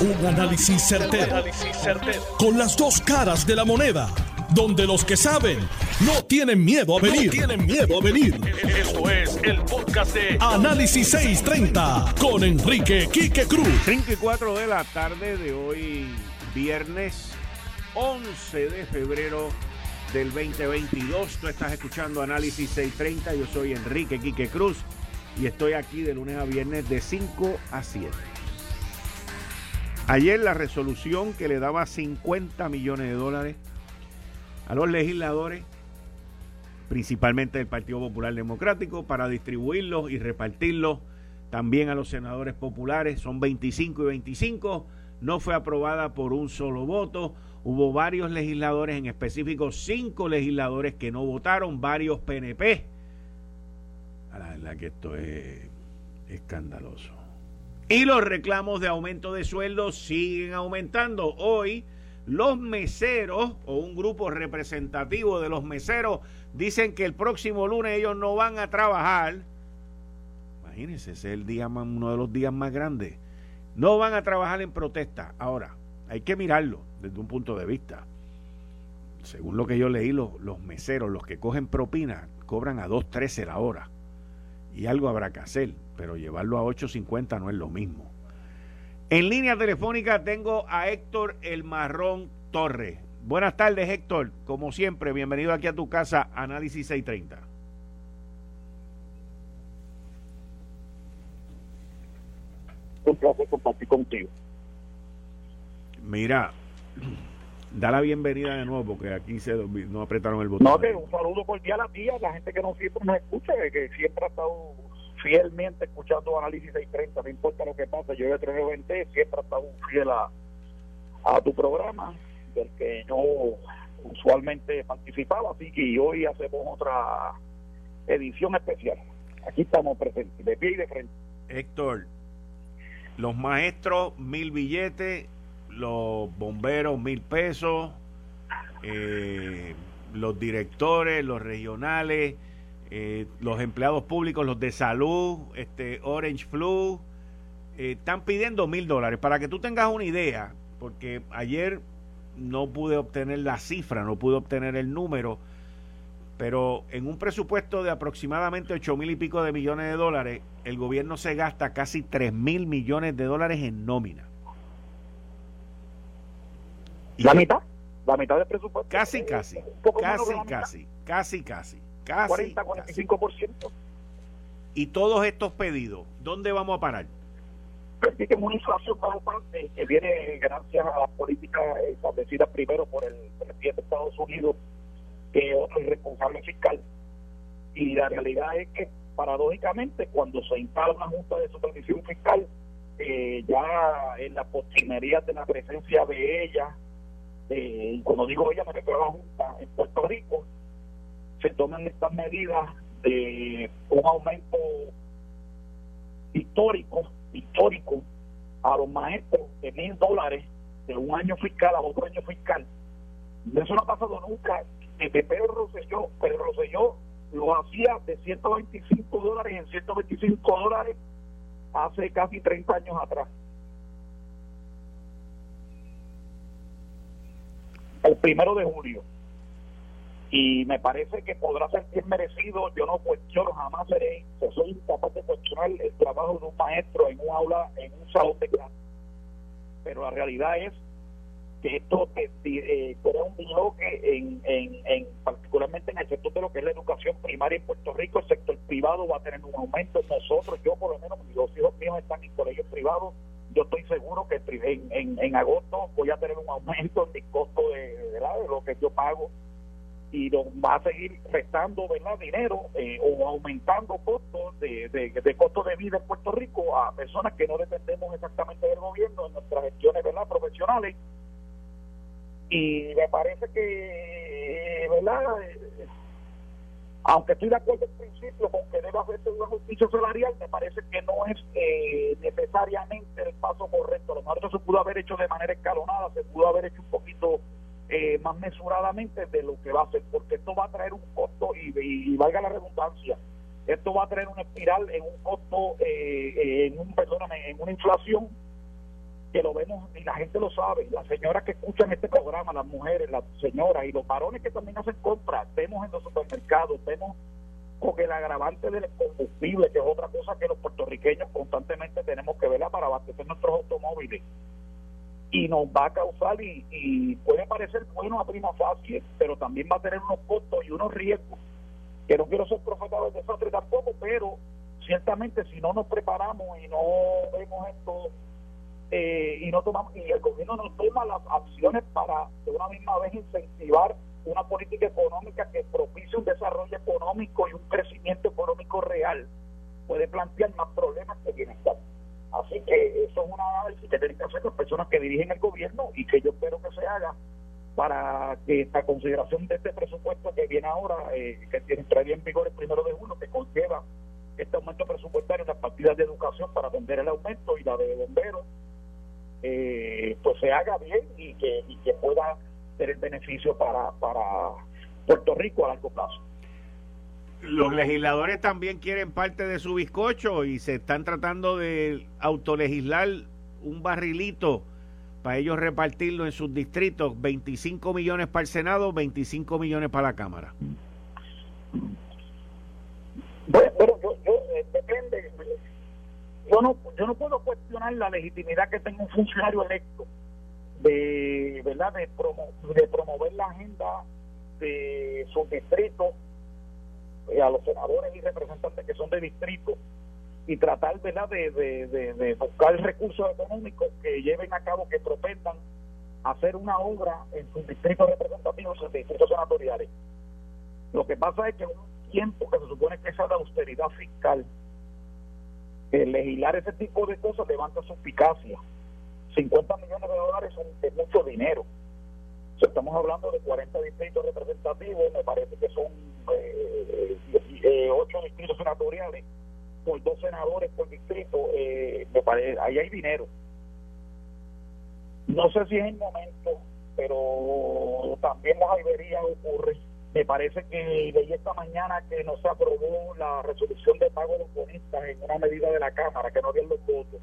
Un análisis certero, Con las dos caras de la moneda. Donde los que saben no tienen miedo a venir. tienen miedo a venir. Esto es el podcast de Análisis 630 con Enrique Quique Cruz. 5 y 4 de la tarde de hoy, viernes 11 de febrero del 2022. Tú estás escuchando Análisis 630. Yo soy Enrique Quique Cruz y estoy aquí de lunes a viernes de 5 a 7. Ayer la resolución que le daba 50 millones de dólares a los legisladores, principalmente del Partido Popular Democrático, para distribuirlos y repartirlos también a los senadores populares, son 25 y 25, no fue aprobada por un solo voto. Hubo varios legisladores, en específico cinco legisladores que no votaron, varios PNP. La verdad que esto es escandaloso. Y los reclamos de aumento de sueldos siguen aumentando. Hoy los meseros o un grupo representativo de los meseros dicen que el próximo lunes ellos no van a trabajar. Imagínense, ese es el día uno de los días más grandes. No van a trabajar en protesta. Ahora, hay que mirarlo desde un punto de vista. Según lo que yo leí, los, los meseros, los que cogen propina, cobran a 2.13 la hora. Y algo habrá que hacer pero llevarlo a 8.50 no es lo mismo. En línea telefónica tengo a Héctor El Marrón Torres. Buenas tardes, Héctor. Como siempre, bienvenido aquí a tu casa, Análisis 630. Un placer compartir contigo. Mira, da la bienvenida de nuevo porque aquí se no apretaron el botón. No, que un saludo cordial a ti, a la gente que nos siempre nos escucha, que siempre ha estado fielmente escuchando Análisis 630, no importa lo que pase, yo de 320 siempre he estado fiel a, a tu programa, del que yo usualmente participaba, así que hoy hacemos otra edición especial. Aquí estamos presentes, de pie y de frente. Héctor, los maestros, mil billetes, los bomberos, mil pesos, eh, los directores, los regionales, eh, los empleados públicos, los de salud, este Orange Flu, eh, están pidiendo mil dólares. Para que tú tengas una idea, porque ayer no pude obtener la cifra, no pude obtener el número, pero en un presupuesto de aproximadamente ocho mil y pico de millones de dólares, el gobierno se gasta casi tres mil millones de dólares en nómina. ¿La mitad? ¿La mitad del presupuesto? Casi, casi. Casi, casi, casi, casi. 40, 45%. Y todos estos pedidos, ¿dónde vamos a parar? que una inflación parte que viene gracias a las políticas establecidas primero por el presidente de Estados Unidos, que otro responsable fiscal. Y la realidad es que, paradójicamente, cuando se instala una junta de supervisión fiscal, eh, ya en la postrimería de la presencia de ella, eh, y cuando digo ella me refiero a la junta en Puerto Rico, se toman estas medidas de un aumento histórico, histórico a los maestros de mil dólares de un año fiscal a otro año fiscal. Eso no ha pasado nunca. Desde Pedro Rosselló, Pedro Rosselló lo hacía de 125 dólares en 125 dólares hace casi 30 años atrás. El primero de julio y me parece que podrá ser bien merecido. Yo no cuestiono, jamás seré, soy incapaz de cuestionar el trabajo de un maestro en un aula, en un salón de clase. Pero la realidad es que esto eh, eh, crea un bloque, en, en, en, particularmente en el sector de lo que es la educación primaria en Puerto Rico. El sector privado va a tener un aumento. Nosotros, yo por lo menos, mis dos hijos míos están en colegios privados. Yo estoy seguro que en, en, en agosto voy a tener un aumento en mi costo de, de lo que yo pago y nos va a seguir restando ¿verdad? dinero eh, o aumentando costos de, de, costos de vida en Puerto Rico a personas que no dependemos exactamente del gobierno en nuestras gestiones ¿verdad? profesionales y me parece que verdad aunque estoy de acuerdo en principio con que debe hacerse una justicia salarial me parece que no es eh, necesariamente el paso correcto lo mejor se pudo haber hecho de manera escalonada se pudo haber hecho un poquito eh, más mesuradamente de lo que va a hacer, porque esto va a traer un costo y, valga la redundancia, esto va a traer una espiral en un costo, eh, en un, perdóname, en una inflación que lo vemos y la gente lo sabe, las señoras que escuchan este programa, las mujeres, las señoras y los varones que también hacen compras, vemos en los supermercados, vemos con el agravante del combustible, que es otra cosa que los puertorriqueños constantemente tenemos que ver para abastecer nuestros automóviles. Y nos va a causar, y, puede parecer bueno a prima fácil, pero también va a tener unos costos y unos riesgos, que no quiero ser profeta del desastre tampoco, pero ciertamente si no nos preparamos y no vemos esto eh, y no tomamos y el gobierno no toma las acciones para de una misma vez incentivar una política económica que propicie un desarrollo económico y un crecimiento económico real puede plantear más problemas que bienestar. Así que eso es una análisis que tienen que hacer las personas que dirigen el gobierno y que yo espero que se haga para que esta consideración de este presupuesto que viene ahora, eh, que entraría en vigor el primero de junio, que conlleva este aumento presupuestario en las partidas de educación para atender el aumento y la de bomberos, eh, pues se haga bien y que, y que pueda el beneficio para, para Puerto Rico a largo plazo. Los legisladores también quieren parte de su bizcocho y se están tratando de autolegislar un barrilito para ellos repartirlo en sus distritos, 25 millones para el Senado, 25 millones para la Cámara. Bueno, pero yo, yo eh, depende, yo no, yo no puedo cuestionar la legitimidad que tenga un funcionario electo de verdad de, de promover la agenda de sus distritos a los senadores y representantes que son de distrito y tratar verdad de, de, de, buscar recursos económicos que lleven a cabo que propendan hacer una obra en sus distritos representativos en sus distritos senatoriales lo que pasa es que un tiempo que se supone que es de austeridad fiscal legislar ese tipo de cosas levanta suspicacia. 50 millones de dólares son de mucho dinero. estamos hablando de 40 distritos representativos, me parece que son eh, eh, 8 distritos senatoriales por dos senadores por distrito, eh, me parece, ahí hay dinero. No sé si es el momento, pero también las alberías ocurre me parece que leí esta mañana que no se aprobó la resolución de pago de los bonistas en una medida de la Cámara, que no habían los votos.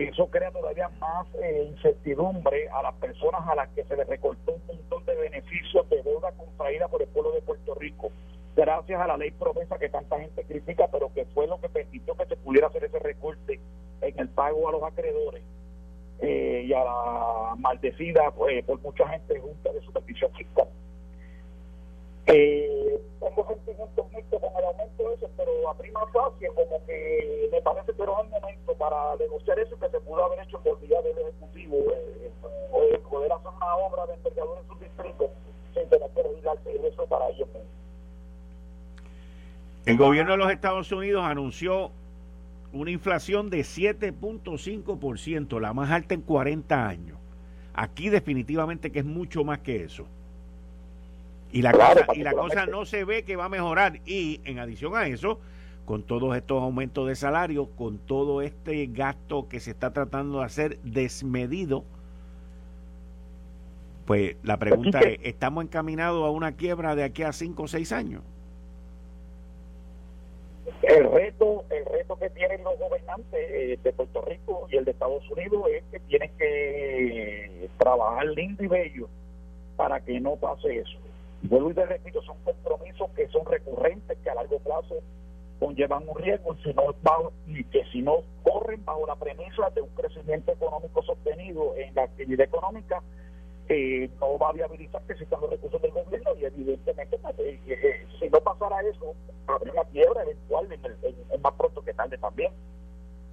Eso crea todavía más eh, incertidumbre a las personas a las que se les recortó un montón de beneficios de deuda contraída por el pueblo de Puerto Rico, gracias a la ley promesa que tanta gente critica, pero que fue lo que permitió que se pudiera hacer ese recorte en el pago a los acreedores eh, y a la maldecida pues, por mucha gente junta de supervisión fiscal. Eh, tengo sentimientos mixtos con el aumento de eso, pero a prima facie como que me parece que era el momento para negociar eso que se pudo haber hecho por vía del Ejecutivo, eh, eh, poder hacer una obra de envergadura en su distrito sin tener que revisarse eso para ellos mismos. El gobierno de los Estados Unidos anunció una inflación de 7.5%, la más alta en 40 años. Aquí definitivamente que es mucho más que eso. Y la, cosa, y la cosa no se ve que va a mejorar. Y en adición a eso, con todos estos aumentos de salario, con todo este gasto que se está tratando de hacer desmedido, pues la pregunta es, ¿estamos encaminados a una quiebra de aquí a cinco o seis años? El reto, el reto que tienen los gobernantes eh, de Puerto Rico y el de Estados Unidos es que tienen que trabajar lindo y bello para que no pase eso vuelvo y te repito, son compromisos que son recurrentes, que a largo plazo conllevan un riesgo si no y que si no corren bajo la premisa de un crecimiento económico sostenido en la actividad económica, eh, no va a viabilizar que existan los recursos del gobierno y evidentemente pues, eh, eh, si no pasara eso, habría una quiebra eventual en, más pronto que tarde también.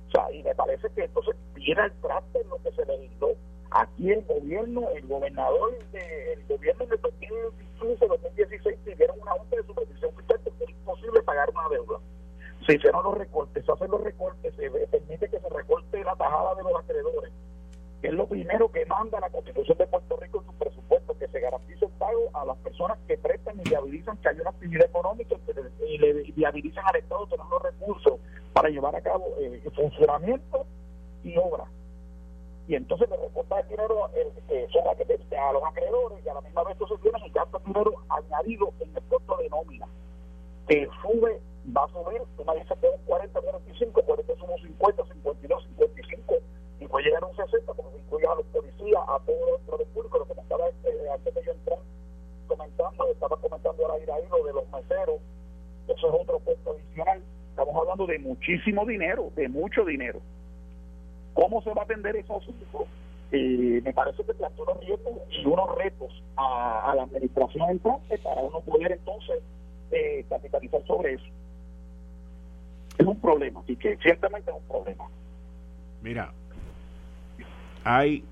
O sea, y me parece que entonces viene el traste en lo que se le dio Aquí el gobierno, el gobernador, de, el gobierno el 2015, 2016 pidieron una junta de supervisión fiscal porque es imposible pagar una deuda. Se hicieron los recortes, se hacen los recortes, se permite que se recorte la tajada de los acreedores, que es lo primero que manda la Constitución de Puerto Rico en su presupuesto, que se garantice el pago a las personas que prestan y viabilizan que haya una actividad económica y le viabilizan al Estado tener los recursos para llevar a cabo eh, funcionamiento y obra y entonces le reporta el dinero eh, son a, los acreedores y a la misma vez entonces tienen el gasto dinero añadido en el costo de nómina que sube, va a subir, una dice que es un 40, 45, 40 somos 50, 52, 55 y puede llegar a un 60 porque se incluye a los policías, a todos los público, lo que me estaba este, antes de yo entrar comentando, estaba comentando ahora ir ahí lo de los meseros, eso es otro puesto adicional. Estamos hablando de muchísimo dinero, de mucho dinero. ¿Cómo se va a atender ese asunto? Eh, me parece que plantea unos retos y unos retos a, la administración entrante para uno poder entonces eh, capitalizar sobre eso. Es un problema, así que ciertamente es un problema. Mira, hay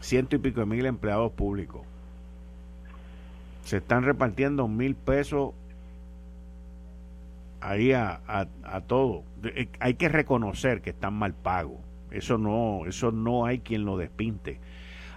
ciento y pico de mil empleados públicos. Se están repartiendo mil pesos ahí a, a, todo. Eh, hay que reconocer que están mal pagos. Eso no, eso no hay quien lo despinte.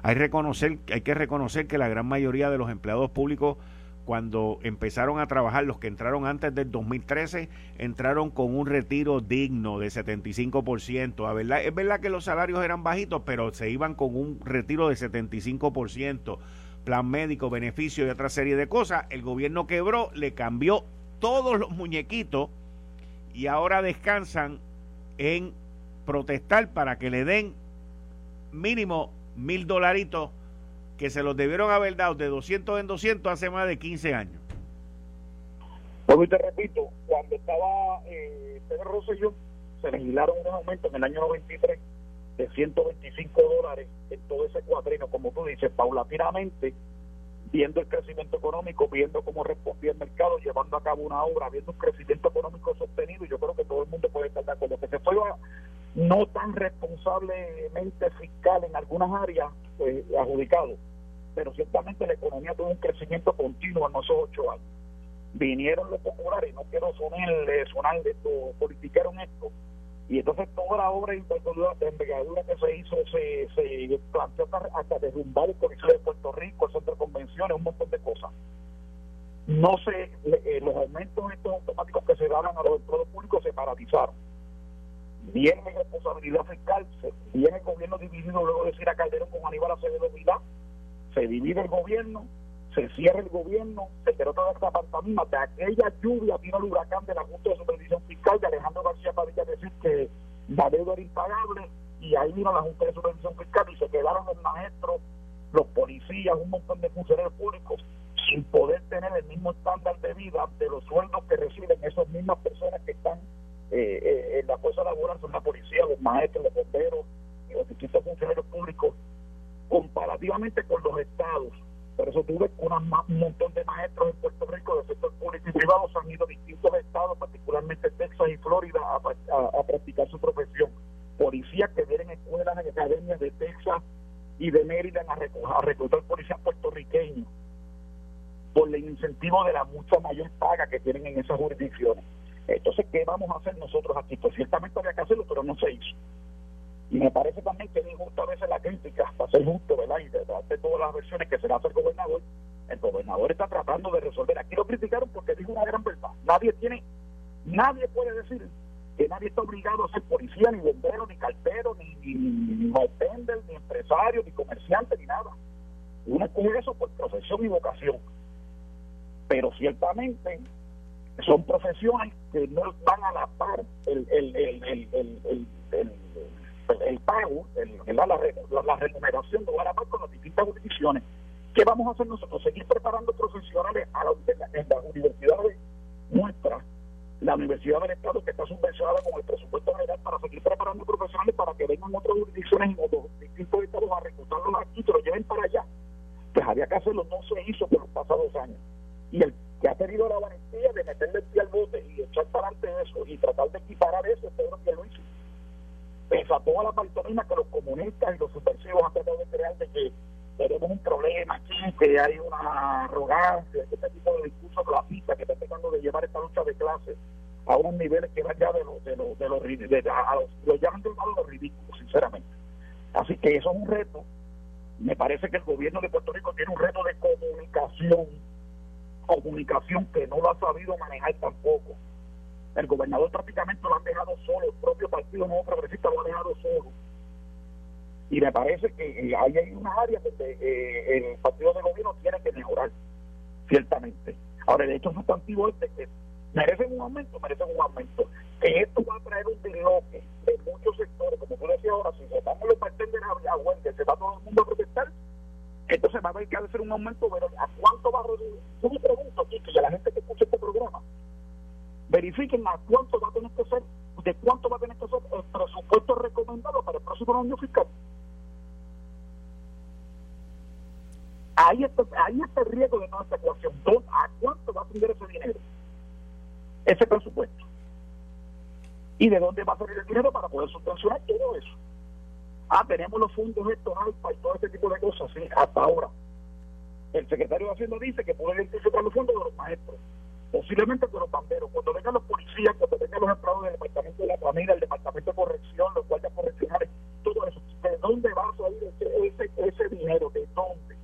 Hay, reconocer, hay que reconocer que la gran mayoría de los empleados públicos cuando empezaron a trabajar, los que entraron antes del 2013, entraron con un retiro digno de 75%. verdad, es verdad que los salarios eran bajitos, pero se iban con un retiro de 75%, plan médico, beneficio y otra serie de cosas. El gobierno quebró, le cambió todos los muñequitos y ahora descansan en protestar para que le den mínimo mil dolaritos que se los debieron haber dado de 200 en 200 hace más de 15 años. Pues te repito, cuando estaba eh, Pedro Rosselló, se legislaron un aumento en el año 93 de 125 dólares en todo ese cuadrino, como tú dices, paulatinamente, viendo el crecimiento económico, viendo cómo respondía el mercado, llevando a cabo una obra, viendo un crecimiento económico sostenido, y yo creo que todo el mundo puede estar de acuerdo. Que se fue no tan responsablemente fiscal en algunas áreas, pues, adjudicado, pero ciertamente la economía tuvo un crecimiento continuo en esos ocho años. Vinieron los populares, no quiero sonar, sonar de esto, politiqueron esto, y entonces toda la obra de envergadura que se hizo se, se planteó hasta, derrumbar el Coliseo de Puerto Rico, el centro de convenciones, un montón de cosas. No se, eh, los aumentos estos automáticos que se daban a los empleados públicos se paralizaron viene responsabilidad fiscal, viene el gobierno dividido luego de decir a Calderón con Aníbal Acevedo Vilá, se divide el gobierno, se cierra el gobierno, se quedó toda esta pantomima, de aquella lluvia vino el huracán de la Junta de Supervisión Fiscal de Alejandro García Padilla decir que la deuda era impagable y ahí vino la Junta de Supervisión Fiscal y se quedaron los maestros, los policías, un montón de funcionarios públicos sin poder tener el mismo estándar de vida de los sueldos que reciben esas mismas personas que están eh, eh, en la fuerza laboral son la policía, los maestros, los bomberos y los distintos funcionarios públicos comparativamente con los estados. Por eso tuve un montón de maestros en Puerto Rico del sector público y privado han ido a distintos estados, particularmente Texas y Florida, a, practicar su profesión. Policías que vienen escuelas en academias de Texas y de Maryland a, a reclutar policías puertorriqueños por el incentivo de la mucha mayor paga que tienen en esas jurisdicciones. Entonces, ¿qué vamos a hacer nosotros aquí? Pues ciertamente había que hacerlo, pero no se hizo. Y me parece también que es injusta a veces la crítica, para ser justo, ¿verdad? Y de, de todas las versiones que se le hace el gobernador, el gobernador está tratando de resolver. Aquí lo criticaron porque dijo una gran verdad. Nadie tiene, nadie puede decir que nadie está obligado a ser policía, ni bombero, ni cartero, ni, ni, ni, ni empresario, ni comerciante, ni nada. Uno escoge eso por profesión y vocación. Pero ciertamente son profesiones que no van a la par el, el, el, el, el pago, la, la, la, remuneración la par con las distintas jurisdicciones. ¿Qué vamos a hacer nosotros? Seguir preparando profesionales a la, en, las universidades nuestras, la Universidad del Estado que está subvencionada con el presupuesto general para seguir preparando profesionales para que vengan otras jurisdicciones y otros distintos estados a reclutarlos aquí y se los lleven para allá. Pues había que hacerlo, no se hizo por los pasados años. Y el que ha tenido la valentía de meterle el pie al bote y echar para adelante eso y tratar de equiparar eso, Pedro que lo hizo. Pese a toda la pantomima que los comunistas y los subversivos han tratado de crear de que tenemos un problema aquí, que hay una arrogancia, este tipo de discurso clasista que está tratando de llevar esta lucha de clases a unos niveles que van ya de los de los de los, de, a los lo de los ridículos, sinceramente. Así que eso es un reto. Me parece que el gobierno de Puerto Rico tiene un reto de comunicación comunicación que no lo ha sabido manejar tampoco. El gobernador prácticamente lo han dejado solo, el propio Partido Nuevo Progresista lo ha dejado solo. Y me parece que hay, hay unas áreas donde eh, el partido de gobierno tiene que mejorar, ciertamente. Ahora, el hecho sustantivo es de que merecen un aumento, merecen un aumento. Que esto va a traer un desloque de muchos sectores, como tú decías ahora, si se van los bartenders a huelga, se va todo el mundo a protestar, entonces va a haber que hacer un aumento, pero ¿a cuánto va a reducir? Yo me pregunto, aquí, que a la gente que escucha este programa, a cuánto va a tener que ser, de cuánto va a tener que ser el presupuesto recomendado para el próximo año fiscal. Ahí está, ahí está el riesgo de nuestra ecuación. ¿A cuánto va a tener ese dinero? Ese presupuesto. ¿Y de dónde va a salir el dinero para poder subvencionar todo eso? Ah, tenemos los fondos alfa y todo ese tipo de cosas, sí, hasta ahora. El secretario de Hacienda dice que puede identificar los fondos de los maestros, posiblemente de los banderos. Cuando vengan los policías, cuando vengan los empleados del Departamento de la Familia, el Departamento de Corrección, los guardias correccionales, todo eso, ¿de dónde va a salir ese, ese dinero? ¿De dónde?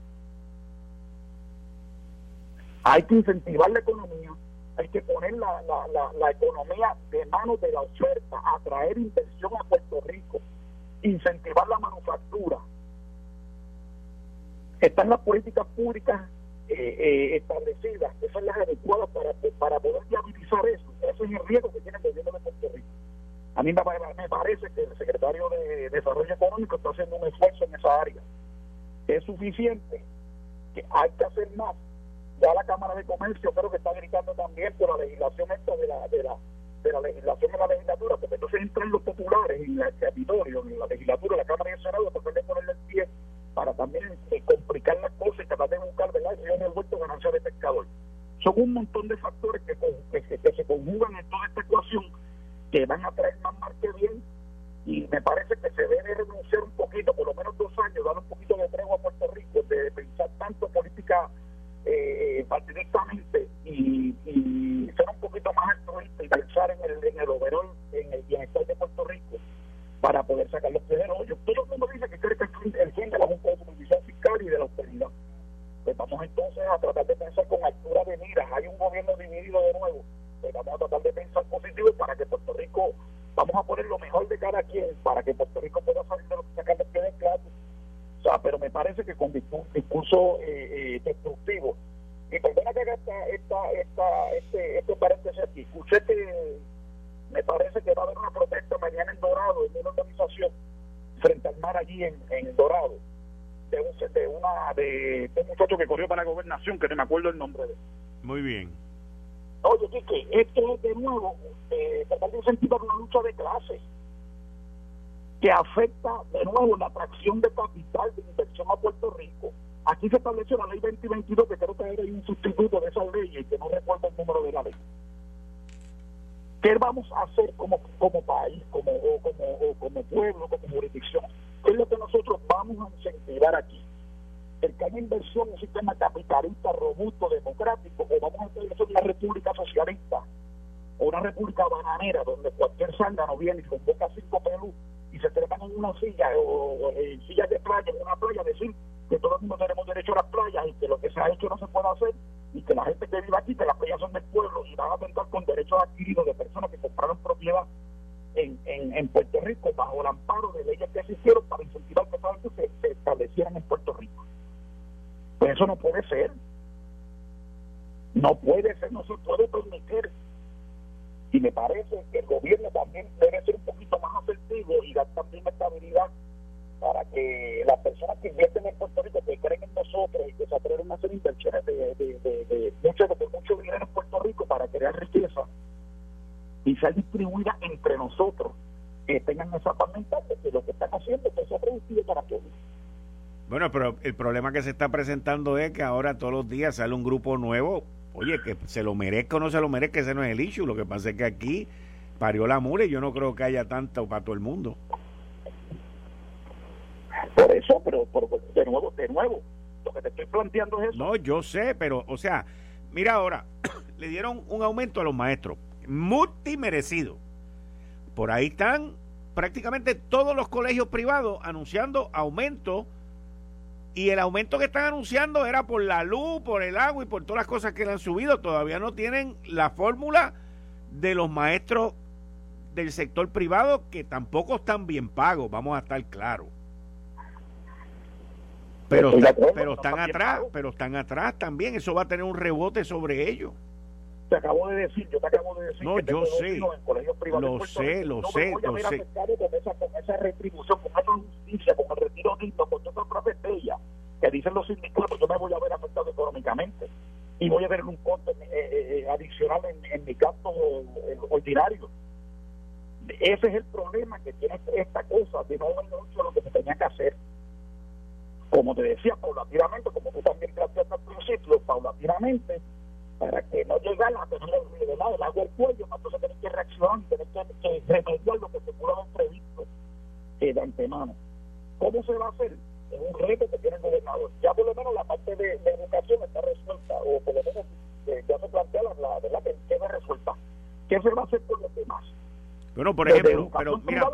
Hay que incentivar la economía, hay que poner la, la, economía de manos de la oferta, atraer inversión a Puerto Rico, incentivar la manufactura. Están las políticas públicas eh, eh, establecidas, que son las adecuadas para, para poder viabilizar eso. Ese es el riesgo que tiene el gobierno de Puerto Rico. A mí me, parece que el secretario de Desarrollo Económico está haciendo un esfuerzo en esa área. Es suficiente, que hay que hacer más ya la Cámara de Comercio creo que está gritando también por la legislación esta de la, de la, de la legislación de la legislatura, porque entonces entran los populares en el territorio, en la legislatura, la Cámara y el Senado, de ponerle el pie para también eh, complicar las cosas y tratar de buscar, ¿verdad? Si yo vuelto ganancia de pescador. Son un montón de factores que, que, que, se conjugan en toda esta ecuación que van a traer más mal que bien y me parece que se debe renunciar un poquito, por lo menos dos años, dar un poquito de tregua a Puerto Rico, de pensar tanto política eh, partidistamente y, y, ser un poquito más altruista y pensar en el, en el overall, en el bienestar de Puerto Rico para poder sacar los primeros hoyos. Todo el mundo dice que cree que el, el fin de la Junta de Supervisión Fiscal y de la austeridad. Pues vamos entonces a tratar de pensar con altura de miras. Hay un gobierno dividido de nuevo. Pues vamos a tratar de pensar positivo para que Puerto Rico, vamos a poner lo mejor de cada quien para que Puerto Rico pueda salir de lo los en plato o sea, pero me parece que con discurso eh, eh, destructivo. Y perdona que haga esta, esta, esta, este, este paréntesis aquí. Escuché que me parece que va a haber una protesta mañana en Dorado, en una organización frente al mar allí en, en Dorado, de un, de, una, de, un muchacho que corrió para la gobernación, que no me acuerdo el nombre de él. Muy bien. Oye, Quique, es de nuevo eh, tratar de una lucha de clases que afecta de nuevo la atracción de capital de inversión a Puerto Rico. Aquí se estableció la ley 2022, que creo que era un sustituto de esa ley y que no recuerdo el número de la ley. ¿Qué vamos a hacer como, como país, como, como, como pueblo, como jurisdicción? ¿Qué es lo que nosotros vamos a incentivar aquí? El que haya inversión en un sistema capitalista robusto, democrático, o vamos a establecer una república socialista, o una república bananera, donde cualquier no viene y convoca cinco pelus y se trepan en una silla o, en sillas de playa, en una playa, decir que todo el mundo tenemos derecho a las playas y que lo que se ha hecho no se puede hacer y que la gente que vive aquí, que las playas son del pueblo y van a contar con derechos adquiridos de personas que compraron propiedad en, Puerto Rico bajo el amparo de leyes que se hicieron para incentivar que se establecieran en Puerto Rico. Pues eso no puede ser. No puede ser, no se puede permitir y me parece que el gobierno también debe ser un poquito más asertivo y dar también estabilidad para que las personas que invierten en Puerto Rico, que creen en nosotros y que se atreven a hacer inversiones de, de, de, de mucho, dinero en Puerto Rico para crear riqueza y sea distribuida entre nosotros, que tengan esa paz de que lo que están haciendo es sea productivo para todos. Bueno, pero el problema que se está presentando es que ahora todos los días sale un grupo nuevo Oye, que se lo merezca o no se lo merezca, ese no es el issue. Lo que pasa es que aquí parió la mure y yo no creo que haya tanto para todo el mundo. Por eso, pero, de nuevo, de nuevo, lo que te estoy planteando es eso. No, yo sé, pero, o sea, mira ahora, le dieron un aumento a los maestros, multimerecido. Por ahí están prácticamente todos los colegios privados anunciando aumento y el aumento que están anunciando era por la luz, por el agua y por todas las cosas que le han subido. Todavía no tienen la fórmula de los maestros del sector privado que tampoco están bien pagos, vamos a estar claros. Pero, pero están atrás, pero están atrás también. Eso va a tener un rebote sobre ellos. Te acabo de decir, yo te acabo de decir no, que yo sé, en colegios privados lo sé, lo sé, lo sé. Con esa, con esa retribución, con esa justicia, con el retiro digno, con todas las estrellas que dicen los sindicatos, yo me voy a ver afectado económicamente y voy a ver un costo eh, eh, eh, adicional en, en mi gasto ordinario. Ese es el problema que tiene esta cosa de no haber hecho lo que se tenía que hacer. Como te decía, paulatinamente, como tú también planteaste al principio, paulatinamente, para que no llegara a tener el, el agua al cuello, entonces tener que reaccionar y que, que, remediar lo que se pudo haber previsto de antemano. ¿Cómo se va a hacer? Es un reto que tiene el gobernador. Ya por lo menos la parte de, de educación está resuelta, o por lo menos eh, ya se plantea la, la verdad que queda resuelta. ¿Qué se va a hacer por los demás? Bueno, por ejemplo, pero mira,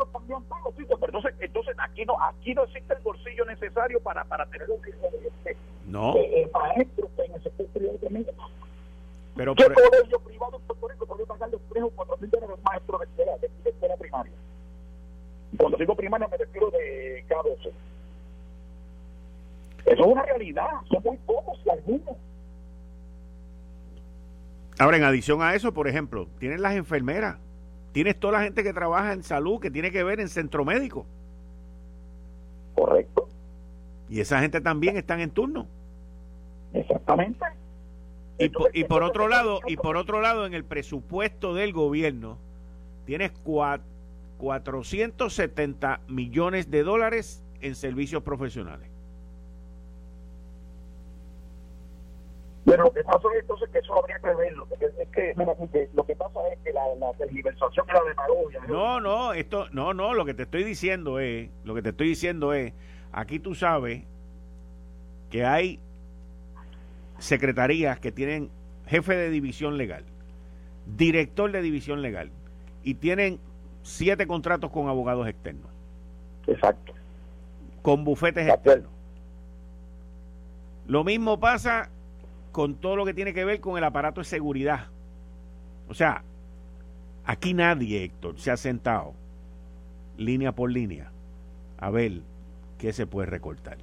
entonces, entonces aquí no aquí no existe el bolsillo necesario para para tener un de no. Eh, el maestro en el sector privado también. Pero ¿Qué colegio privado en Puerto Rico puede pagarle 3 o 4 mil dólares maestro de escuela, de, de escuela primaria? Cuando digo primaria me refiero de K12. Eso es una realidad, son muy pocos y algunos. Ahora, en adición a eso, por ejemplo, tienen las enfermeras Tienes toda la gente que trabaja en salud, que tiene que ver en centro médico. Correcto. Y esa gente también están en turno. Exactamente. Y, por, y por otro lado, y por otro lado, en el presupuesto del gobierno, tienes 470 millones de dólares en servicios profesionales. Pero lo que pasa es entonces que eso habría que verlo. Es que, lo que pasa es que la, la tergiversación la demagogia. No, no, esto, no, no, lo que te estoy diciendo es, lo que te estoy diciendo es, aquí tú sabes que hay secretarías que tienen jefe de división legal, director de división legal, y tienen siete contratos con abogados externos. Exacto. Con bufetes externos. Lo mismo pasa con todo lo que tiene que ver con el aparato de seguridad. O sea, aquí nadie, Héctor, se ha sentado línea por línea a ver qué se puede recortar.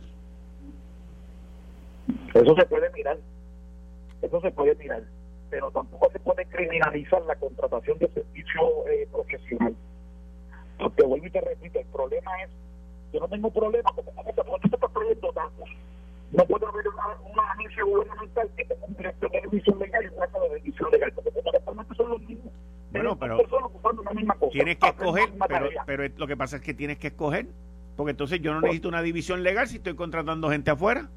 Eso se puede mirar, eso se puede mirar, pero tampoco se puede criminalizar la contratación de servicio eh, profesional. Porque vuelvo y te repito, el problema es, yo no tengo problema porque tú te estás trayendo datos no puede haber una, una agencia gubernamental que tenga un director de revisión legal y un de revisión legal, porque fundamentalmente son los mismos. Bueno, pero una misma cosa, tienes que escoger, pero, pero lo que pasa es que tienes que escoger, porque entonces yo no necesito una división legal si estoy contratando gente afuera.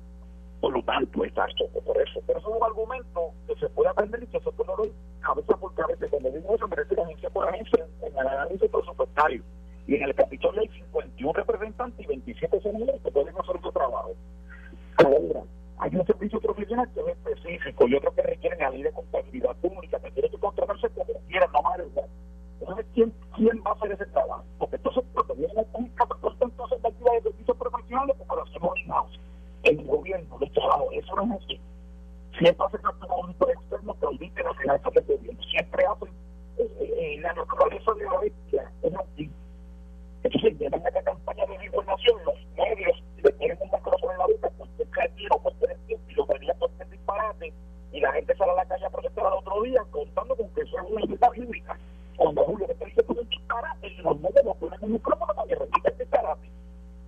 Por lo tanto, exacto, por eso. Pero eso es un argumento que se puede aprender y que se puede ver cabeza por cabeza. Cuando digo eso, me refiero agencia por agencia en el análisis presupuestario. Y en el capítulo hay 51 representantes y 27 senadores que pueden hacer su trabajo. Ahora, hay un servicio profesional que es específico y otro que requiere la ley de contabilidad pública, que tiene que contratarse como quiera, no más Entonces, ¿quién, ¿quién va a hacer ese trabajo? Porque entonces, cuando viene un entonces de actividad de servicios profesionales, como lo hacemos en el gobierno, los trabajadores, eso no es así. Siempre hace falta un auditor externo que audite las finanzas del gobierno. Siempre hacen eh, eh, la naturaleza de la bestia, es así. Entonces, llevan esta campaña de información, los medios le tienen un micrófono en la boca, pues creativo, pues tiempo, y lo venía por ser disparate, y la gente sale a la calle a protestar al otro día contando con que eso es una libertad bíblica. Cuando Julio le dice que es un disparate, y los medios lo ponen en el micrófono para que repita el disparate.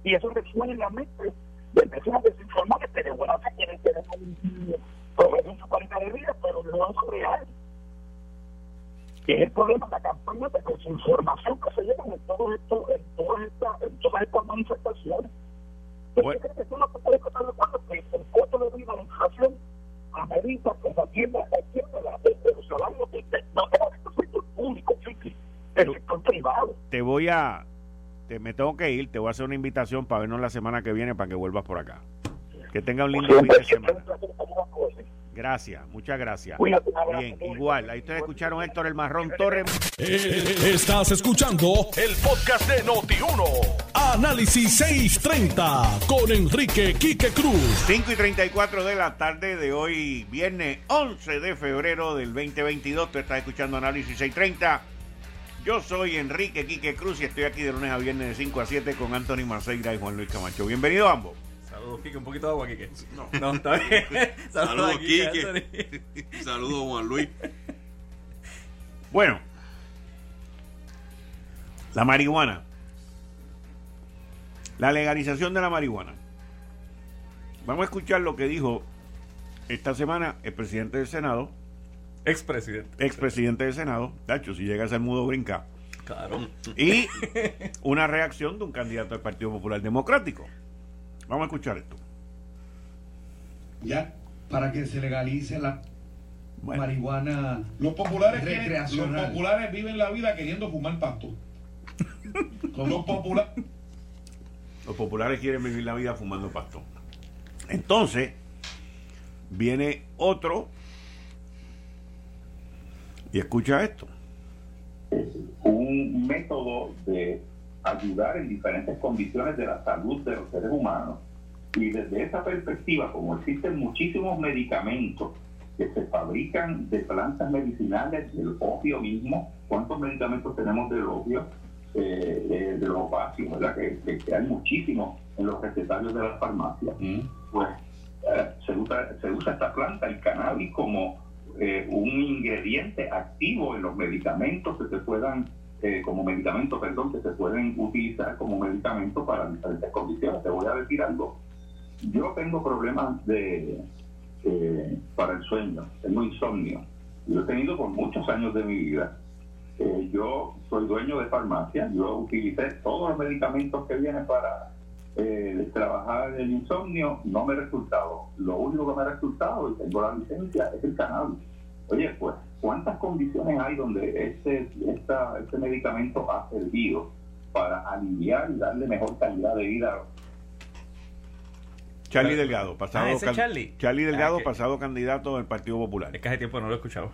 Y eso resuena en la mente de personas desinformadas que de buena fe quieren tener un progreso en su calidad de vida, pero no es real que es el problema de la campaña de desinformación que se lleva en, todo esto, en, todas estas, en todas estas manifestaciones. Bueno. Creo que no puede estar de acuerdo que el costo de vida, la inflación, amerita que se atienda, atienda la, de, de los salarios de, de, no sector público, el sector privado. Te voy a, te, me tengo que ir, te voy a hacer una invitación para vernos la semana que viene para que vuelvas por acá. Que tenga un lindo fin de semana. Gracias, muchas gracias. Bien, igual, ahí ustedes escucharon Héctor El Marrón Torres. Eh, estás escuchando el podcast de Noti1. Análisis 630 con Enrique Quique Cruz. 5 y 34 de la tarde de hoy, viernes 11 de febrero del 2022. Tú estás escuchando Análisis 630. Yo soy Enrique Quique Cruz y estoy aquí de lunes a viernes de 5 a 7 con Anthony Maceira y Juan Luis Camacho. Bienvenido ambos. Saludos, Quique. Un poquito de agua, Quique. No, no está bien. Saludos, Quique. Saludos, Juan Luis. Bueno, la marihuana. La legalización de la marihuana. Vamos a escuchar lo que dijo esta semana el presidente del Senado. Expresidente. Expresidente del Senado. Tacho, si llega a ser mudo, brinca. Claro. Y una reacción de un candidato del Partido Popular Democrático. Vamos a escuchar esto. Ya, para que se legalice la marihuana los populares los populares viven la vida queriendo fumar pasto. los, populares los populares quieren vivir la vida fumando pasto. Entonces, viene otro y escucha esto. Es un método de ayudar en diferentes condiciones de la salud de los seres humanos. Y desde esa perspectiva, como existen muchísimos medicamentos que se fabrican de plantas medicinales, del opio mismo, ¿cuántos medicamentos tenemos del opio? Eh, de, los opacios, ¿verdad? Que, que, hay muchísimos en los recetarios de las farmacias. Mm. Pues eh, se, usa, se usa esta planta, el cannabis, como eh, un ingrediente activo en los medicamentos que se puedan, eh, como medicamentos, perdón, que se pueden utilizar como medicamento para diferentes condiciones. Te voy a decir algo. Yo tengo problemas de para el sueño, tengo insomnio. Lo he tenido por muchos años de mi vida. yo soy dueño de farmacia, yo utilicé todos los medicamentos que vienen para eh, trabajar el insomnio no me ha resultado. Lo único que me ha resultado, y tengo la licencia, es el cannabis. Oye, pues, ¿cuántas condiciones hay donde esta, este medicamento ha servido para aliviar y darle mejor calidad de vida Charlie Delgado, pasado ah, Charlie? Charlie Delgado, ah, pasado candidato del Partido Popular. Es que hace tiempo no lo he escuchado.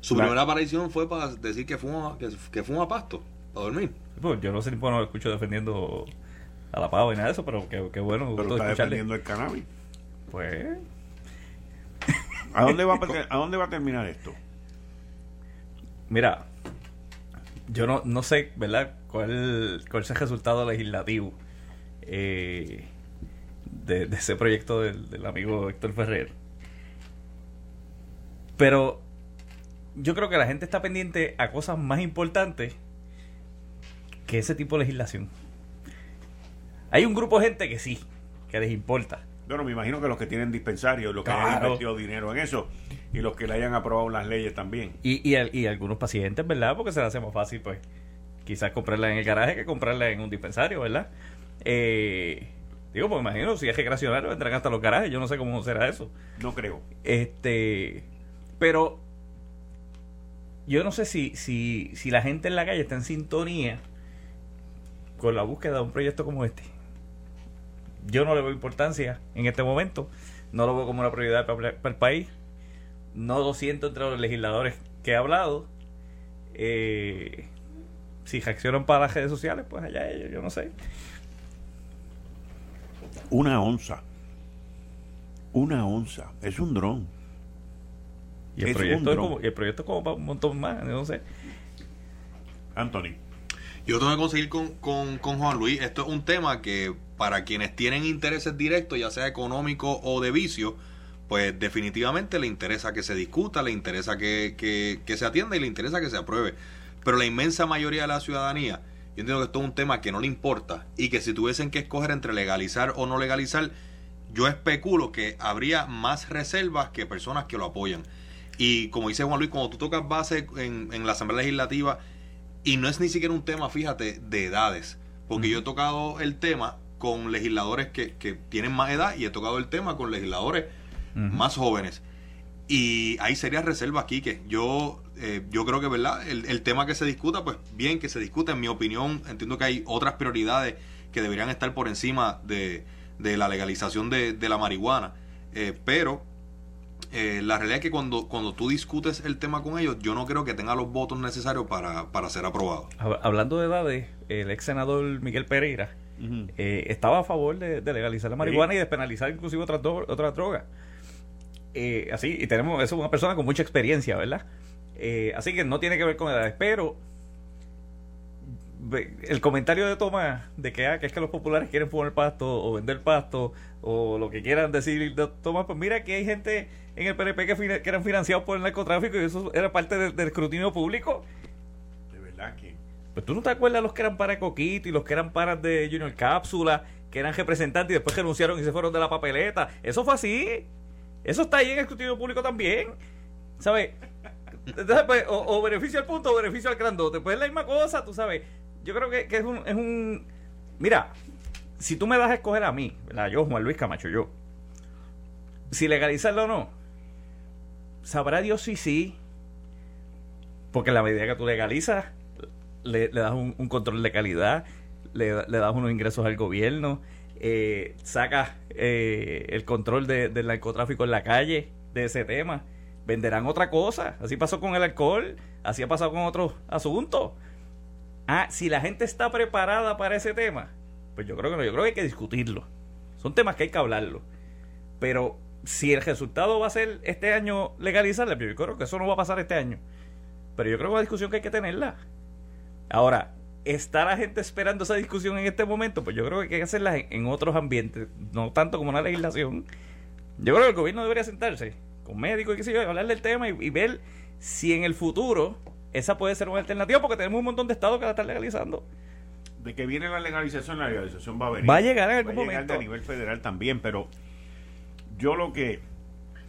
Su primera aparición fue para decir que fuma, que, que fuma pasto, para dormir. Pues yo no sé, bueno, lo escucho defendiendo a la pava y nada de eso, pero qué bueno. Pero está defendiendo el cannabis. Pues. ¿A dónde, va a, dónde va a terminar esto? Mira, yo no, no sé, ¿verdad?, cuál, cuál es el resultado legislativo eh, de, ese proyecto del, del amigo Héctor Ferrer. Pero yo creo que la gente está pendiente a cosas más importantes que ese tipo de legislación. Hay un grupo de gente que sí, que les importa. Bueno, me imagino que los que tienen dispensarios, los que hayan invertido dinero en eso y los que le hayan aprobado las leyes también. Y, y, algunos pacientes, ¿verdad? Porque se les hace más fácil, pues, quizás comprarla en el garaje que comprarla en un dispensario, ¿verdad? Eh, digo, pues imagino, si es recreacional, vendrán hasta los garajes. Yo no sé cómo será eso. No creo. Este, pero yo no sé si, si, si la gente en la calle está en sintonía con la búsqueda de un proyecto como este. Yo no le veo importancia en este momento, no lo veo como una prioridad para, el país, no lo siento entre los legisladores que he hablado. Eh, si reaccionan para las redes sociales, pues allá ellos, yo no sé. Una onza. Una onza. Es un dron. Y el, proyecto, es como, el proyecto como para un montón más, no sé. Anthony. Yo tengo que conseguir con, con, con, Juan Luis. Esto es un tema que para quienes tienen intereses directos, ya sea económico o de vicio, pues definitivamente le interesa que se discuta, le interesa que, que, que, se atienda y le interesa que se apruebe. Pero la inmensa mayoría de la ciudadanía, yo entiendo que esto es un tema que no le importa y que si tuviesen que escoger entre legalizar o no legalizar, yo especulo que habría más reservas que personas que lo apoyan. Y como dice Juan Luis, cuando tú tocas base en, en la Asamblea Legislativa, y no es ni siquiera un tema, fíjate, de edades. Porque yo he tocado el tema con legisladores que, que, tienen más edad y he tocado el tema con legisladores más jóvenes. Y hay serias reservas aquí que yo, eh, yo creo que, ¿verdad? El, tema que se discuta, pues bien que se discuta. En mi opinión, entiendo que hay otras prioridades que deberían estar por encima de, de la legalización de, de la marihuana. Eh, pero eh, la realidad es que cuando, cuando tú discutes el tema con ellos, yo no creo que tenga los votos necesarios para, para ser aprobado. Hablando de edades, el ex senador Miguel Pereira eh, estaba a favor de, legalizar la marihuana y despenalizar inclusive otras otra drogas. Eh, así, y tenemos, eso es una persona con mucha experiencia, ¿verdad? así que no tiene que ver con edades, pero el comentario de Tomás de que, ah, que es que los populares quieren fumar pasto o vender pasto o lo que quieran decir de Tomás, pues mira que hay gente en el PNP que, que eran financiados por el narcotráfico y eso era parte del escrutinio público. Verdad que... Pues tú no te acuerdas los que eran para Coquito y los que eran para de Junior Cápsula, que eran representantes y después renunciaron y se fueron de la papeleta. Eso fue así. Eso está ahí en el escrutinio público también. ¿Sabes? Entonces, pues, o, beneficio al punto o beneficio al grandote. Pues es la misma cosa, tú sabes. Yo creo que, es, un, es un... Mira, si tú me das a escoger a mí, la yo, Juan Luis Camacho, yo, si legalizarlo o no, sabrá Dios si sí. Porque en la medida que tú legalizas, le, das un, control de calidad, le, das unos ingresos al gobierno, eh, sacas eh, el control del narcotráfico en la calle, de ese tema. Venderán otra cosa. Así pasó con el alcohol, así ha pasado con otros asuntos. Ah, si la gente está preparada para ese tema, pues yo creo que no, yo creo que hay que discutirlo. Son temas que hay que hablarlo. Pero si el resultado va a ser este año legalizarla, yo creo que eso no va a pasar este año. Pero yo creo que es una discusión que hay que tenerla. Ahora, ¿está la gente esperando esa discusión en este momento? Pues yo creo que hay que hacerla en, otros ambientes, no tanto como una legislación. Yo creo que el gobierno debería sentarse con médicos y qué sé yo, hablar del tema y ver si en el futuro esa puede ser una alternativa porque tenemos un montón de estados que la están legalizando. De que viene la legalización, la legalización va a venir. Va a llegar en algún va a llegar a nivel federal también, pero yo lo que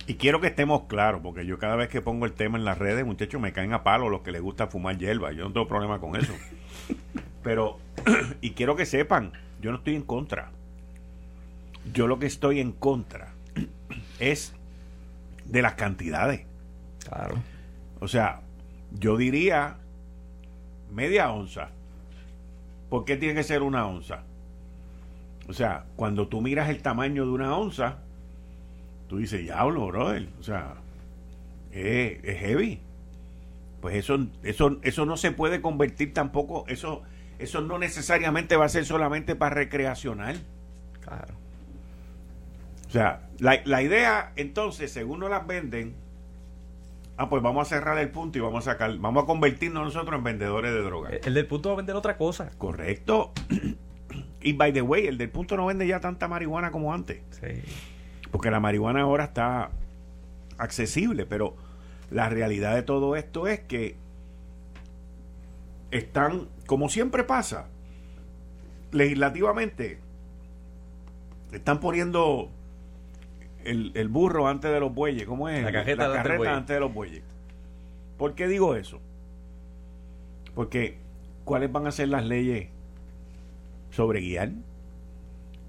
y quiero que estemos claros, porque yo cada vez que pongo el tema en las redes, muchachos, me caen a palo los que les gusta fumar hierba. Yo no tengo problema con eso. Pero, y quiero que sepan, yo no estoy en contra. Yo lo que estoy en contra es de las cantidades. Claro. O sea, yo diría media onza. ¿Por qué tiene que ser una onza? O sea, cuando tú miras el tamaño de una onza, tú dices, diablo, brother. O sea, es, heavy. Pues eso, eso, eso no se puede convertir tampoco, eso, eso no necesariamente va a ser solamente para recreacional. Claro. O sea, la, la idea, entonces, según nos las venden, ah, pues vamos a cerrar el punto y vamos a sacar, vamos a convertirnos nosotros en vendedores de drogas. El, del punto va a vender otra cosa. Correcto. y by the way, el del punto no vende ya tanta marihuana como antes. Sí. Porque la marihuana ahora está accesible, pero la realidad de todo esto es que están, como siempre pasa, legislativamente, están poniendo el, burro antes de los bueyes, ¿cómo es? La, carreta antes de los bueyes. ¿Por qué digo eso? Porque, ¿cuáles van a ser las leyes sobre guiar?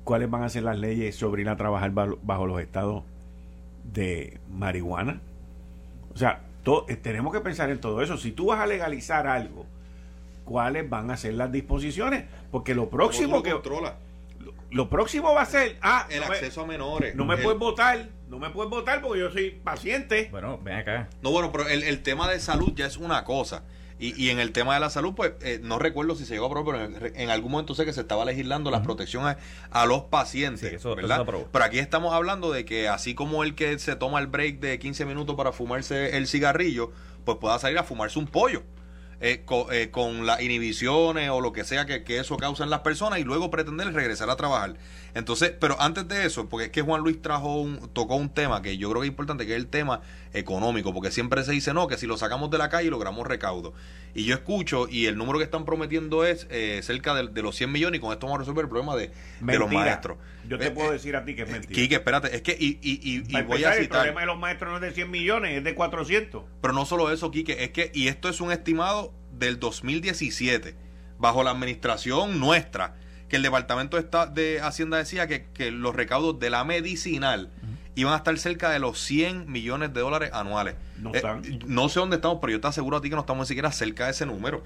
¿Cuáles van a ser las leyes sobre ir a trabajar bajo los estados de marihuana? O sea, eh, tenemos que pensar en todo eso. Si tú vas a legalizar algo, ¿cuáles van a ser las disposiciones? Porque lo próximo que... Controla? lo próximo va a ser ah el acceso a menores no me puedes votar no me puedes votar porque yo soy paciente bueno ven acá no bueno pero el, tema de salud ya es una cosa y, y en el tema de la salud pues eh, no recuerdo si se llegó a aprobar pero en, algún momento sé que se estaba legislando la protección a, los pacientes eso, ¿verdad? pero aquí estamos hablando de que así como el que se toma el break de 15 minutos para fumarse el cigarrillo pues pueda salir a fumarse un pollo eh, eh, con, las inhibiciones o lo que sea que, eso causa en las personas y luego pretender regresar a trabajar. Entonces, pero antes de eso, porque es que Juan Luis trajo un, tocó un tema que yo creo que es importante, que es el tema económico, porque siempre se dice, no, que si lo sacamos de la calle logramos recaudo. Y yo escucho, y el número que están prometiendo es eh, cerca de, los 100 millones, y con esto vamos a resolver el problema de, los maestros. Yo te puedo decir a ti que es mentira. Quique, espérate, es que, y, y, y, voy a citar... El problema de los maestros no es de 100 millones, es de 400. Pero no solo eso, Quique, es que, y esto es un estimado del 2017, bajo la administración nuestra, que el Departamento de Hacienda decía que, los recaudos de la medicinal iban a estar cerca de los 100 millones de dólares anuales. No, eh, no sé dónde estamos, pero yo te aseguro a ti que no estamos ni siquiera cerca de ese número.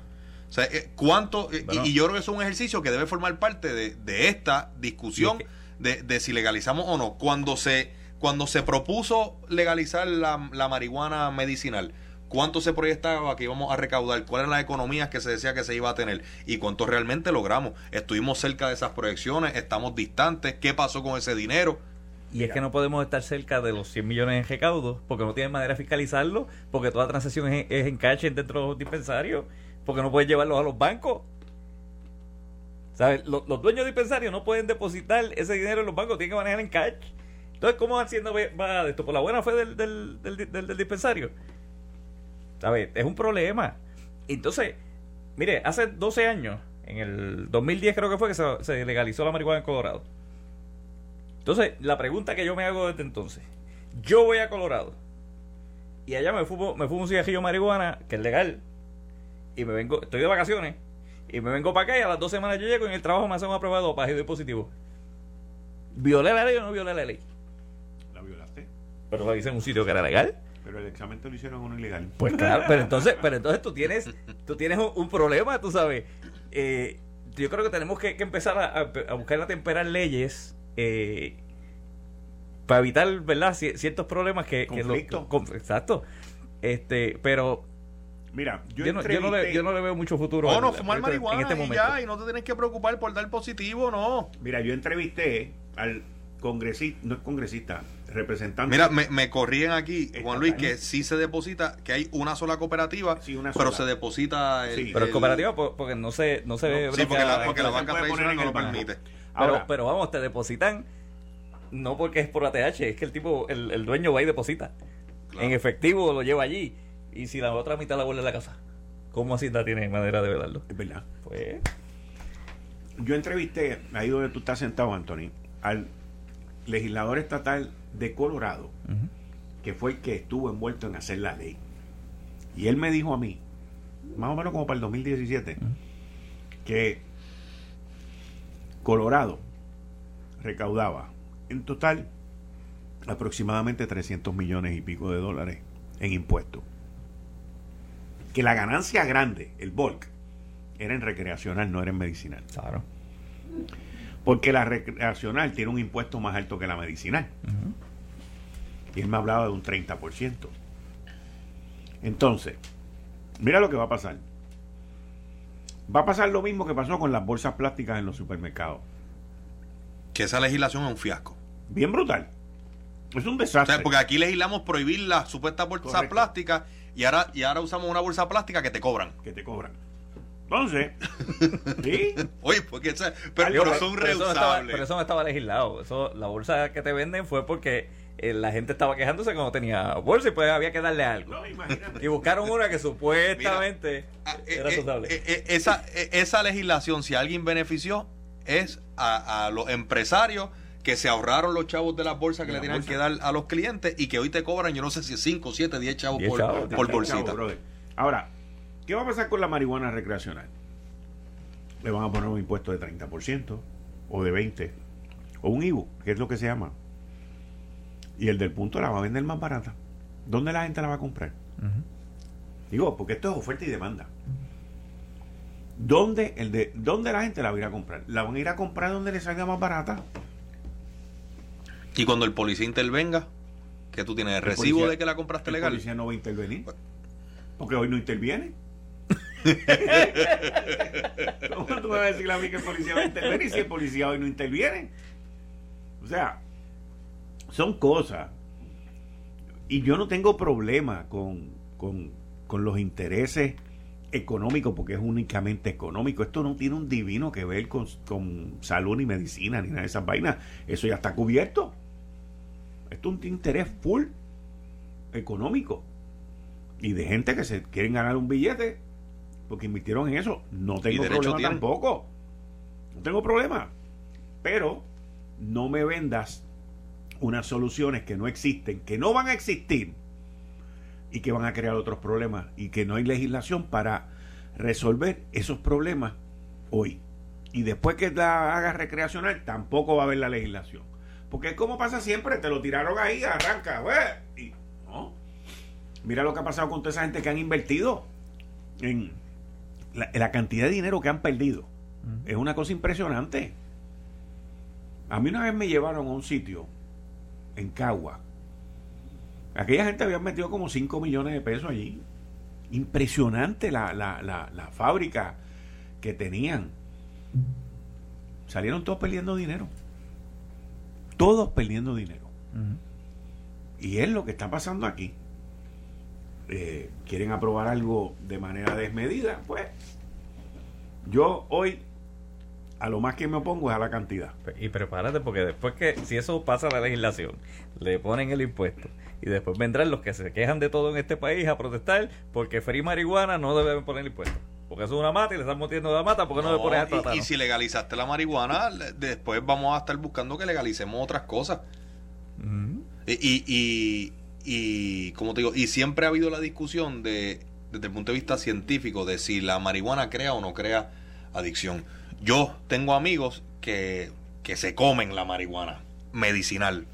O sea, eh, ¿cuánto? Eh, y, yo creo que es un ejercicio que debe formar parte de, esta discusión de, si legalizamos o no. Cuando se, cuando se propuso legalizar la, la marihuana medicinal, cuánto se proyectaba que íbamos a recaudar, cuáles eran las economías que se decía que se iba a tener y cuánto realmente logramos. Estuvimos cerca de esas proyecciones, estamos distantes, ¿qué pasó con ese dinero? Y es que no podemos estar cerca de los 100 millones en recaudos porque no tienen manera de fiscalizarlo, porque toda transacción es, en cash dentro de los dispensarios, porque no puedes llevarlos a los bancos. ¿Sabes? Los, dueños de dispensarios no pueden depositar ese dinero en los bancos, tienen que manejar en cash. Entonces, ¿cómo Hacienda va esto? ¿Por la buena fe del, del, del, dispensario? ¿Sabes? Es un problema. Entonces, mire, hace 12 años, en el 2010 creo que fue que se, legalizó la marihuana en Colorado. Entonces, la pregunta que yo me hago desde entonces, yo voy a Colorado y allá me fumo, me fumo un cigarrillo de marihuana, que es legal, y me vengo, estoy de vacaciones, y me vengo para acá y a las dos semanas yo llego y en el trabajo me hacen una prueba de dopaje y doy positivo. ¿Violé la ley o no violé la ley? La violaste. Pero lo hice en un sitio que era legal. Pero el examen te lo hicieron uno ilegal. Pues claro, pero entonces, pero entonces tú tienes, tú tienes un, problema, tú sabes. Eh, yo creo que tenemos que, empezar a, buscar a temperar leyes eh, para evitar, ¿verdad? ciertos problemas que... Conflicto. exacto. Este, pero Mira, yo, no, le, veo mucho futuro. No, no, fumar marihuana este y ya, y no te tienes que preocupar por dar positivo, no. Mira, yo entrevisté al congresista, no es congresista, representante. Mira, me, me corrían aquí, Juan Luis, que sí se deposita, que hay una sola cooperativa, pero se deposita. El, pero es cooperativa porque no se, no se ve. Sí, porque la, porque la banca tradicional no lo permite. Pero, pero vamos, te depositan no porque es por ATH, es que el tipo, el, el dueño va y deposita. En efectivo lo lleva allí y si la otra mitad la vuelve a la casa, ¿cómo Hacienda tiene manera de velarlo? Es verdad. Pues. Yo entrevisté, ahí donde tú estás sentado, Anthony, al legislador estatal de Colorado, que fue el que estuvo envuelto en hacer la ley. Y él me dijo a mí, más o menos como para el 2017, que Colorado recaudaba en total aproximadamente 300 millones y pico de dólares en impuestos que la ganancia grande, el bulk, era en recreacional, no era en medicinal. Claro. Porque la recreacional tiene un impuesto más alto que la medicinal. Y él me hablaba de un 30%. Entonces, mira lo que va a pasar. Va a pasar lo mismo que pasó con las bolsas plásticas en los supermercados. Que esa legislación es un fiasco. Bien brutal. Es un desastre. porque aquí legislamos prohibir las supuestas bolsas plásticas y ahora, y ahora usamos una bolsa plástica que te cobran. Que te cobran. Entonces, ¿sí? Oye, porque pero, son reusables. pero eso no estaba legislado. Eso, la bolsa que te venden fue porque eh, la gente estaba quejándose cuando tenía bolsa y pues había que darle algo. y buscaron una que supuestamente ah, era eh, eh, esa, esa legislación, si alguien benefició, es a, a los empresarios que se ahorraron los chavos de las bolsas que le tenían que dar a los clientes y que hoy te cobran, yo no sé si 5, 7, 10 chavos por, por bolsita. Ahora, ¿qué va a pasar con la marihuana recreacional? Le van a poner un impuesto de 30% o de 20% o un IBU, que es lo que se llama. Y el del punto la va a vender más barata. ¿Dónde la gente la va a comprar? Digo, porque esto es oferta y demanda. ¿Dónde, el de, ¿Dónde la gente la va a ir a comprar? La van a ir a comprar donde le salga más barata. Y cuando el policía intervenga, que tú tienes el, recibo de que la compraste legal. El policía no va a intervenir. Porque hoy no interviene. ¿Cómo tú me vas a decir a mí que el policía va a intervenir si el policía hoy no interviene? O sea, son cosas. Y yo no tengo problema con, con, con los intereses económicos, porque es únicamente económico. Esto no tiene un divino que ver con, con salud ni medicina ni nada de esas vainas. Eso ya está cubierto. Esto es un interés full económico y de gente que se quieren ganar un billete porque invirtieron en eso. No tengo problema tampoco. No tengo problema. Pero no me vendas unas soluciones que no existen, que no van a existir y que van a crear otros problemas y que no hay legislación para resolver esos problemas hoy. Y después que la haga recreacional, tampoco va a haber la legislación. Porque es como pasa siempre, te lo tiraron ahí, arranca, güey. Y, no. Mira lo que ha pasado con toda esa gente que han invertido en la, cantidad de dinero que han perdido. Es una cosa impresionante. A mí una vez me llevaron a un sitio en Cagua. Aquella gente había metido como 5 millones de pesos allí. Impresionante la, la, la, la fábrica que tenían. Salieron todos perdiendo dinero todos perdiendo dinero. Y es lo que está pasando aquí. Eh, quieren aprobar algo de manera desmedida, pues yo hoy a lo más que me opongo es a la cantidad. Y prepárate porque después que, si eso pasa a la legislación, le ponen el impuesto y después vendrán los que se quejan de todo en este país a protestar porque free marihuana no deben poner impuesto. Porque eso es una mata y le están metiendo la mata, porque no, le pones a tratar? Y, y, si legalizaste la marihuana, después vamos a estar buscando que legalicemos otras cosas. y, y, y, como te digo, y siempre ha habido la discusión de, desde el punto de vista científico, de si la marihuana crea o no crea adicción. Yo tengo amigos que, que se comen la marihuana medicinal.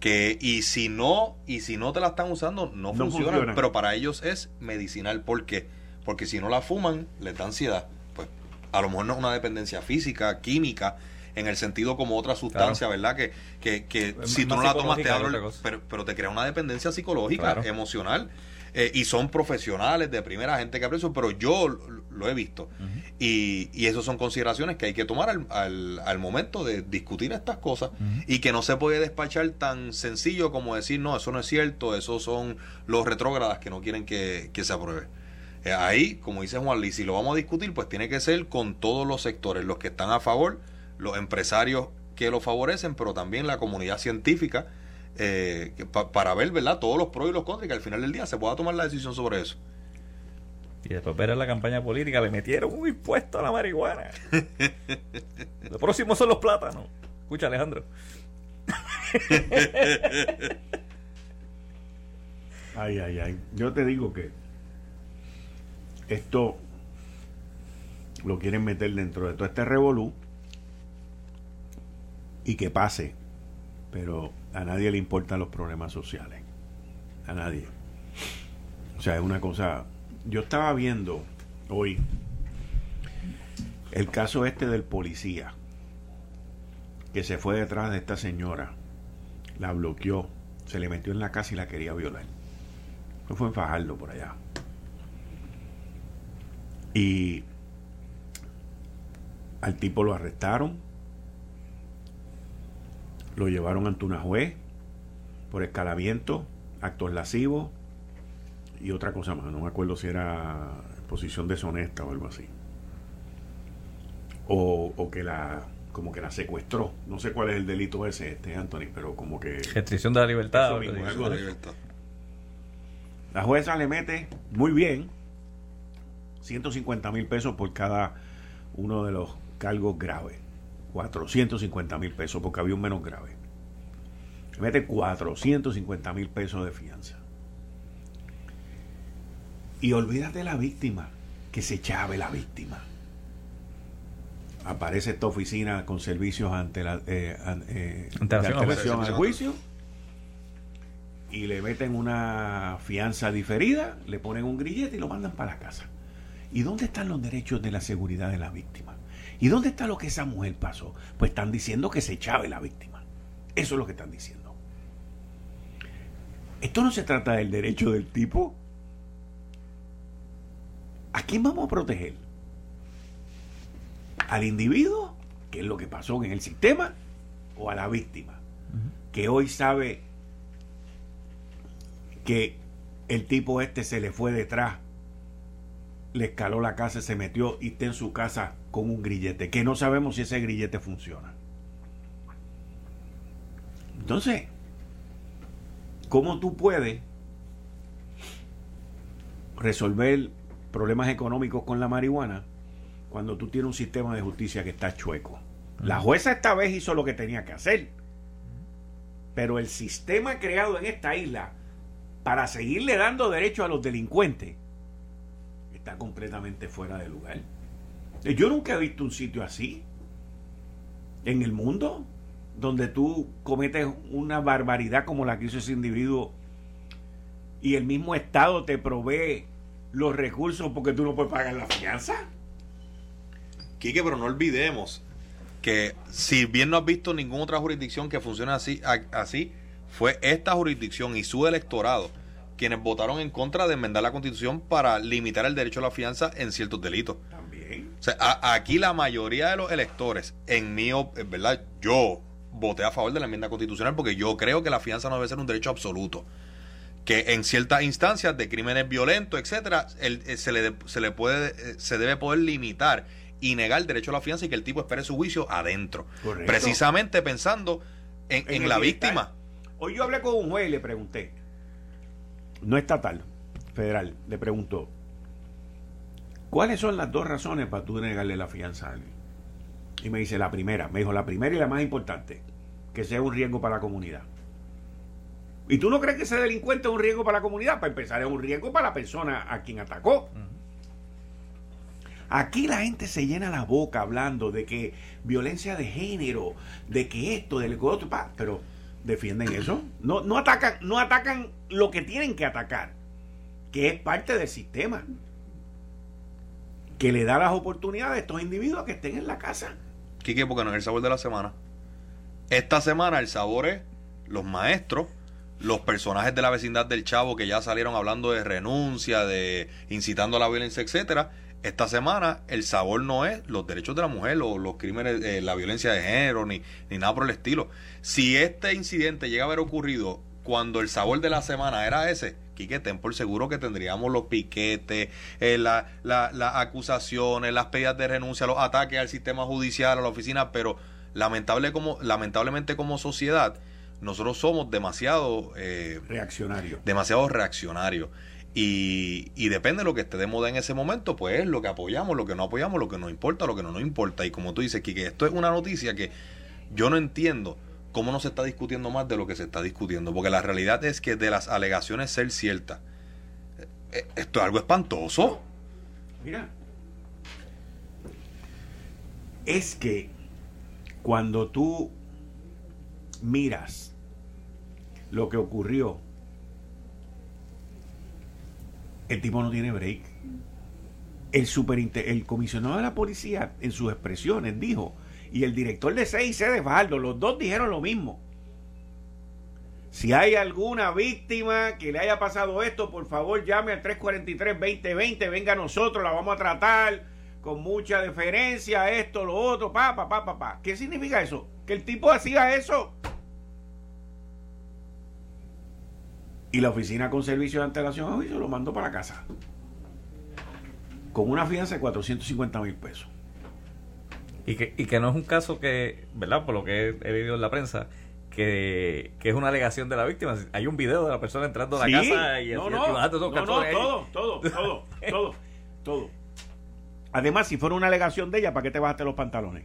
que y si no y si no te la están usando no, funciona, pero para ellos es medicinal. Porque porque si no la fuman les da ansiedad. Pues a lo mejor no es una dependencia física química en el sentido como otra sustancia, ¿verdad? Que, que, que si tú no la tomas te pero, pero te crea una dependencia psicológica, emocional. Eh, y son profesionales de primera gente que aprecio, pero yo lo, he visto. y, y esas son consideraciones que hay que tomar al, al, momento de discutir estas cosas y que no se puede despachar tan sencillo como decir, no, eso no es cierto, esos son los retrógradas que no quieren que, se apruebe. Eh, ahí, como dice Juan Luis, si lo vamos a discutir, pues tiene que ser con todos los sectores, los que están a favor, los empresarios que lo favorecen, pero también la comunidad científica eh, para ver, ¿verdad? Todos los pros y los contras y que al final del día se pueda tomar la decisión sobre eso. Y después ver en la campaña política le metieron un impuesto a la marihuana. Lo próximo son los plátanos. Escucha, Alejandro. ay, ay, ay. Yo te digo que esto lo quieren meter dentro de todo este revolú y que pase. Pero a nadie le importan los problemas sociales. A nadie. O sea, es una cosa. Yo estaba viendo hoy el caso este del policía que se fue detrás de esta señora, la bloqueó, se le metió en la casa y la quería violar. Eso fue en Fajardo por allá. Y al tipo lo arrestaron, lo llevaron ante una juez por escalamiento, actos lascivos y otra cosa más. No me acuerdo si era posición deshonesta o algo así. O, que la como que la secuestró. No sé cuál es el delito ese, este Anthony, pero como que. Restricción de la libertad. La jueza le mete muy bien 150 mil pesos por cada uno de los cargos graves. 450 mil pesos porque había un menos grave. Se mete 450 mil pesos de fianza. Y olvídate de la víctima, que se chave la víctima. Aparece esta oficina con servicios ante la eh, eh al juicio y le meten una fianza diferida, le ponen un grillete y lo mandan para la casa. ¿Y dónde están los derechos de la seguridad de la víctima? ¿Y dónde está lo que esa mujer pasó? Pues están diciendo que se chave la víctima. Eso es lo que están diciendo. Esto no se trata del derecho del tipo. ¿A quién vamos a proteger? ¿Al individuo, que es lo que pasó en el sistema, o a la víctima, que hoy sabe que el tipo este se le fue detrás, le escaló la casa, se metió y está en su casa con un grillete, que no sabemos si ese grillete funciona. Entonces, ¿cómo tú puedes resolver problemas económicos con la marihuana cuando tú tienes un sistema de justicia que está chueco? La jueza esta vez hizo lo que tenía que hacer, pero el sistema creado en esta isla para seguirle dando derecho a los delincuentes está completamente fuera de lugar. Yo nunca he visto un sitio así en el mundo donde tú cometes una barbaridad como la que hizo ese individuo y el mismo Estado te provee los recursos porque tú no puedes pagar la fianza. Quique, pero no olvidemos que si bien no has visto ninguna otra jurisdicción que funcione así, así fue esta jurisdicción y su electorado quienes votaron en contra de enmendar la constitución para limitar el derecho a la fianza en ciertos delitos. O sea, aquí la mayoría de los electores, en mi, ¿verdad? Yo voté a favor de la enmienda constitucional porque yo creo que la fianza no debe ser un derecho absoluto. Que en ciertas instancias de crímenes violentos, etcétera, eh, se, le, se le puede, eh, se debe poder limitar y negar el derecho a la fianza y que el tipo espere su juicio adentro. Precisamente pensando en, la víctima. Hoy yo hablé con un juez y le pregunté, no estatal, federal, le preguntó, ¿cuáles son las dos razones para tú negarle la fianza a alguien? Y me dice la primera, me dijo la primera y la más importante, que sea un riesgo para la comunidad. ¿Y tú no crees que ese delincuente es un riesgo para la comunidad? Para empezar, es un riesgo para la persona a quien atacó. Aquí la gente se llena la boca hablando de que violencia de género, de que esto, del otro, pero defienden eso. No, no, atacan, no atacan lo que tienen que atacar, que es parte del sistema, que le da las oportunidades a estos individuos que estén en la casa. Quique, porque no es el sabor de la semana. Esta semana el sabor es los maestros los personajes de la vecindad del Chavo que ya salieron hablando de renuncia, de incitando a la violencia, etcétera. Esta semana el sabor no es los derechos de la mujer o los crímenes, eh, la violencia de género, ni, ni nada por el estilo. Si este incidente llega a haber ocurrido cuando el sabor de la semana era ese, Quique, ten por seguro que tendríamos los piquetes, eh, las acusaciones, las pedidas de renuncia, los ataques al sistema judicial, a la oficina, pero lamentable como, lamentablemente como sociedad, nosotros somos demasiado eh, reaccionarios. Demasiado reaccionarios. Y, y, depende de lo que esté de moda en ese momento, pues es lo que apoyamos, lo que no apoyamos, lo que nos importa, lo que no nos importa. Y como tú dices, que esto es una noticia que yo no entiendo cómo no se está discutiendo más de lo que se está discutiendo. Porque la realidad es que de las alegaciones ser ciertas, eh, eh, esto es algo espantoso. Mira, es que cuando tú miras lo que ocurrió, el tipo no tiene break. El, el comisionado de la policía, en sus expresiones, dijo, y el director de CIC de Fajardo, los dos dijeron lo mismo. Si hay alguna víctima que le haya pasado esto, por favor llame al 343-2020, venga a nosotros, la vamos a tratar con mucha deferencia, esto, lo otro, pa, pa, pa, pa, pa. ¿Qué significa eso? Que el tipo hacía eso Y la oficina con servicio de antelación a juicio lo mandó para casa. Con una fianza de 450 mil pesos. Y que, y que no es un caso que, ¿verdad? Por lo que he, leído en la prensa, que, es una alegación de la víctima. Hay un video de la persona entrando a la casa y no, no, no, todo, todo, todo, todo, todo, Además, si fuera una alegación de ella, ¿para qué te bajaste los pantalones?